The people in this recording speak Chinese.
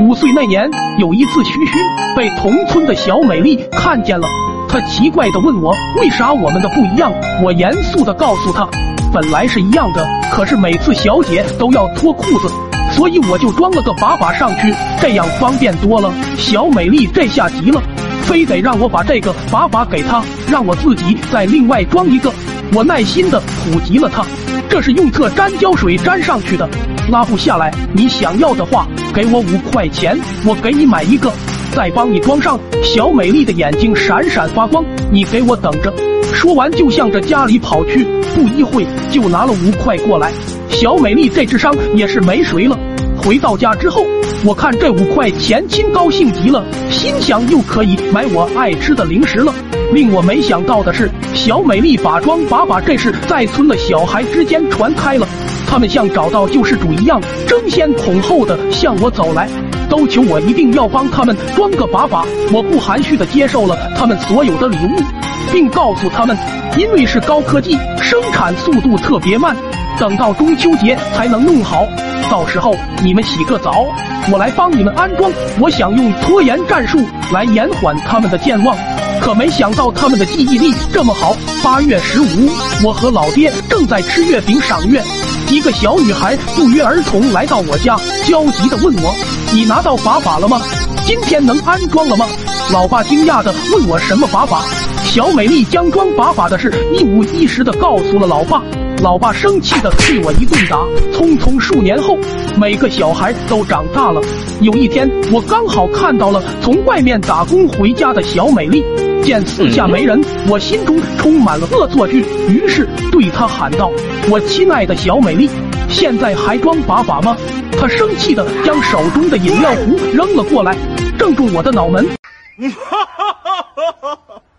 五岁那年，有一次，嘘嘘被同村的小美丽看见了，她奇怪的问我为啥我们的不一样。我严肃的告诉她，本来是一样的，可是每次小姐都要脱裤子，所以我就装了个把把上去，这样方便多了。小美丽这下急了，非得让我把这个把把给她，让我自己再另外装一个。我耐心的普及了她，这是用特粘胶水粘上去的。拉不下来，你想要的话，给我五块钱，我给你买一个，再帮你装上。小美丽的眼睛闪闪发光，你给我等着。说完就向着家里跑去，不一会就拿了五块过来。小美丽这智商也是没谁了。回到家之后，我看这五块钱，亲高兴极了，心想又可以买我爱吃的零食了。令我没想到的是，小美丽把装把把这事在村的小孩之间传开了。他们像找到救世主一样，争先恐后的向我走来，都求我一定要帮他们装个把把。我不含蓄的接受了他们所有的礼物，并告诉他们，因为是高科技，生产速度特别慢，等到中秋节才能弄好。到时候你们洗个澡，我来帮你们安装。我想用拖延战术来延缓他们的健忘，可没想到他们的记忆力这么好。八月十五，我和老爹正在吃月饼赏月。一个小女孩不约而同来到我家，焦急地问我：“你拿到把把了吗？今天能安装了吗？”老爸惊讶地问我：“什么把把？”小美丽将装把把的事一五一十地告诉了老爸。老爸生气地对我一顿打。匆匆数年后，每个小孩都长大了。有一天，我刚好看到了从外面打工回家的小美丽。见四下没人，我心中充满了恶作剧，于是对他喊道：“我亲爱的小美丽，现在还装把把吗？”他生气的将手中的饮料壶扔了过来，正中我的脑门。